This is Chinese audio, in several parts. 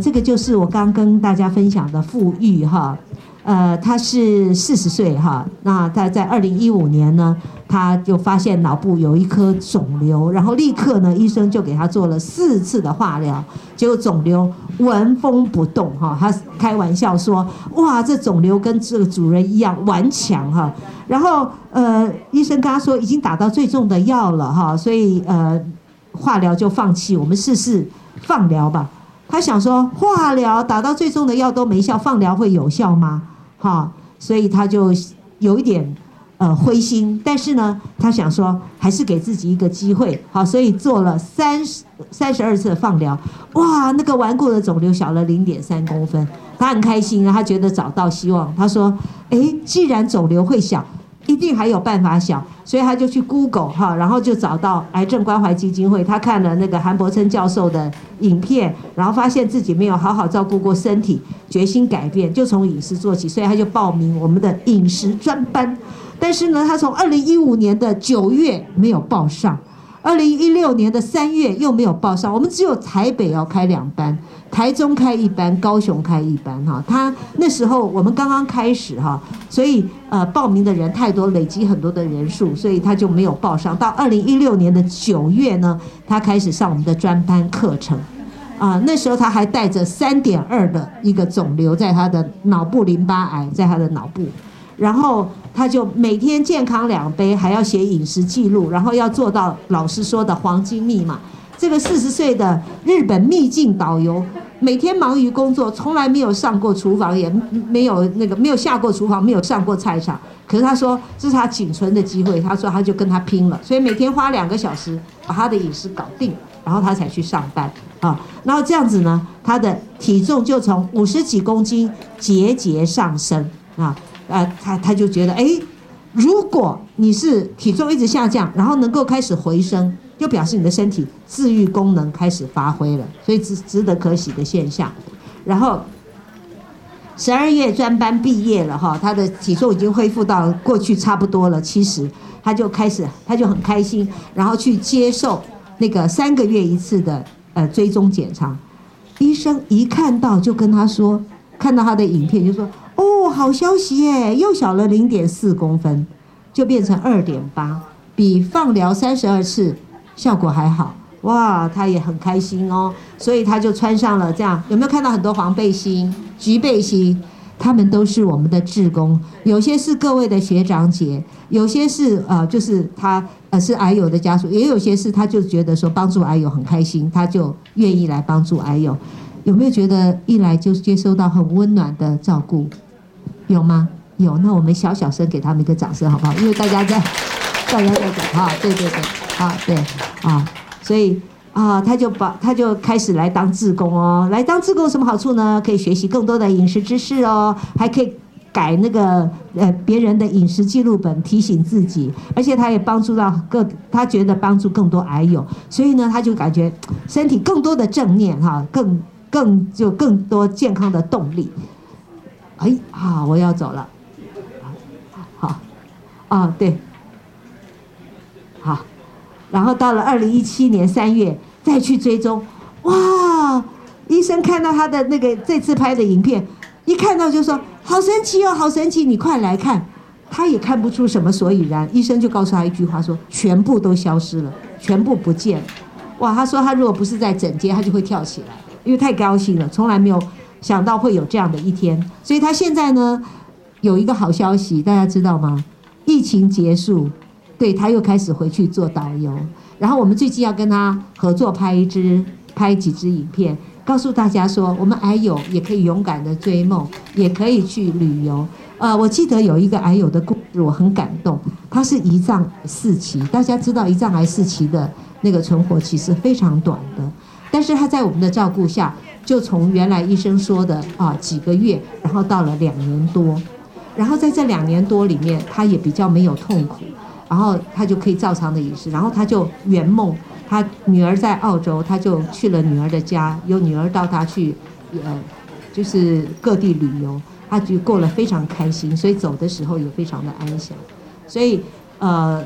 这个就是我刚跟大家分享的富裕哈。呃，他是四十岁哈，那他在二零一五年呢，他就发现脑部有一颗肿瘤，然后立刻呢，医生就给他做了四次的化疗，结果肿瘤纹风不动哈。他开玩笑说，哇，这肿瘤跟这个主人一样顽强哈。然后呃，医生跟他说已经打到最重的药了哈，所以呃，化疗就放弃，我们试试放疗吧。他想说，化疗打到最重的药都没效，放疗会有效吗？哈，所以他就有一点呃灰心，但是呢，他想说还是给自己一个机会，好，所以做了三十三十二次的放疗，哇，那个顽固的肿瘤小了零点三公分，他很开心啊，他觉得找到希望，他说，哎，既然肿瘤会小。一定还有办法想，所以他就去 Google 哈，然后就找到癌症关怀基金会，他看了那个韩伯琛教授的影片，然后发现自己没有好好照顾过身体，决心改变，就从饮食做起，所以他就报名我们的饮食专班。但是呢，他从二零一五年的九月没有报上，二零一六年的三月又没有报上，我们只有台北要开两班。台中开一班，高雄开一班，哈，他那时候我们刚刚开始哈，所以呃报名的人太多，累积很多的人数，所以他就没有报上。到二零一六年的九月呢，他开始上我们的专班课程，啊，那时候他还带着三点二的一个肿瘤在他的脑部淋巴癌在他的脑部，然后他就每天健康两杯，还要写饮食记录，然后要做到老师说的黄金密码。这个四十岁的日本秘境导游，每天忙于工作，从来没有上过厨房，也没有那个没有下过厨房，没有上过菜场。可是他说这是他仅存的机会，他说他就跟他拼了，所以每天花两个小时把他的饮食搞定，然后他才去上班啊。然后这样子呢，他的体重就从五十几公斤节节上升啊。呃，他他就觉得，哎，如果你是体重一直下降，然后能够开始回升。就表示你的身体自愈功能开始发挥了，所以值值得可喜的现象。然后十二月专班毕业了哈，他的体重已经恢复到过去差不多了七十，他就开始他就很开心，然后去接受那个三个月一次的呃追踪检查。医生一看到就跟他说，看到他的影片就说：“好消息耶，又小了零点四公分，就变成二点八，比放疗三十二次。”效果还好哇，他也很开心哦，所以他就穿上了这样，有没有看到很多黄背心、橘背心？他们都是我们的志工，有些是各位的学长姐，有些是呃，就是他呃是癌友的家属，也有些是他就觉得说帮助癌友很开心，他就愿意来帮助癌友。有没有觉得一来就接收到很温暖的照顾？有吗？有，那我们小小声给他们一个掌声好不好？因为大家在，大家在讲哈，对对对。啊，对，啊，所以啊，他就把他就开始来当志工哦，来当志工有什么好处呢？可以学习更多的饮食知识哦，还可以改那个呃别人的饮食记录本，提醒自己，而且他也帮助到各，他觉得帮助更多癌友，所以呢，他就感觉身体更多的正念哈，更更就更多健康的动力。哎，好，我要走了，好，啊，对，好。然后到了二零一七年三月再去追踪，哇！医生看到他的那个这次拍的影片，一看到就说好神奇哦，好神奇！你快来看，他也看不出什么所以然。医生就告诉他一句话说：全部都消失了，全部不见。哇！他说他如果不是在整间，他就会跳起来，因为太高兴了，从来没有想到会有这样的一天。所以他现在呢有一个好消息，大家知道吗？疫情结束。对他又开始回去做导游，然后我们最近要跟他合作拍一支、拍几支影片，告诉大家说，我们癌友也可以勇敢的追梦，也可以去旅游。呃，我记得有一个癌友的故事，我很感动。他是胰脏四期，大家知道胰脏癌四期的那个存活期是非常短的，但是他在我们的照顾下，就从原来医生说的啊几个月，然后到了两年多，然后在这两年多里面，他也比较没有痛苦。然后他就可以照常的饮食，然后他就圆梦。他女儿在澳洲，他就去了女儿的家，有女儿到他去，呃，就是各地旅游，他就过了非常开心，所以走的时候也非常的安详。所以，呃，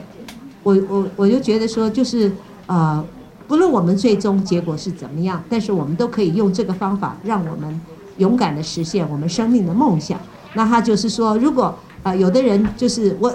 我我我就觉得说，就是呃，不论我们最终结果是怎么样，但是我们都可以用这个方法，让我们勇敢的实现我们生命的梦想。那他就是说，如果啊，有的人就是我，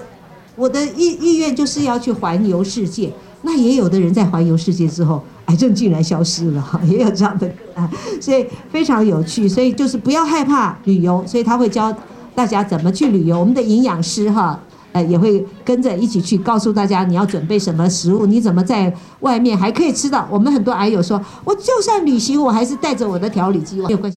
我的意意愿就是要去环游世界。那也有的人在环游世界之后，癌症竟然消失了，也有这样的啊，所以非常有趣。所以就是不要害怕旅游，所以他会教大家怎么去旅游。我们的营养师哈，呃，也会跟着一起去告诉大家你要准备什么食物，你怎么在外面还可以吃到。我们很多癌友说，我就算旅行，我还是带着我的调理机，没有关系。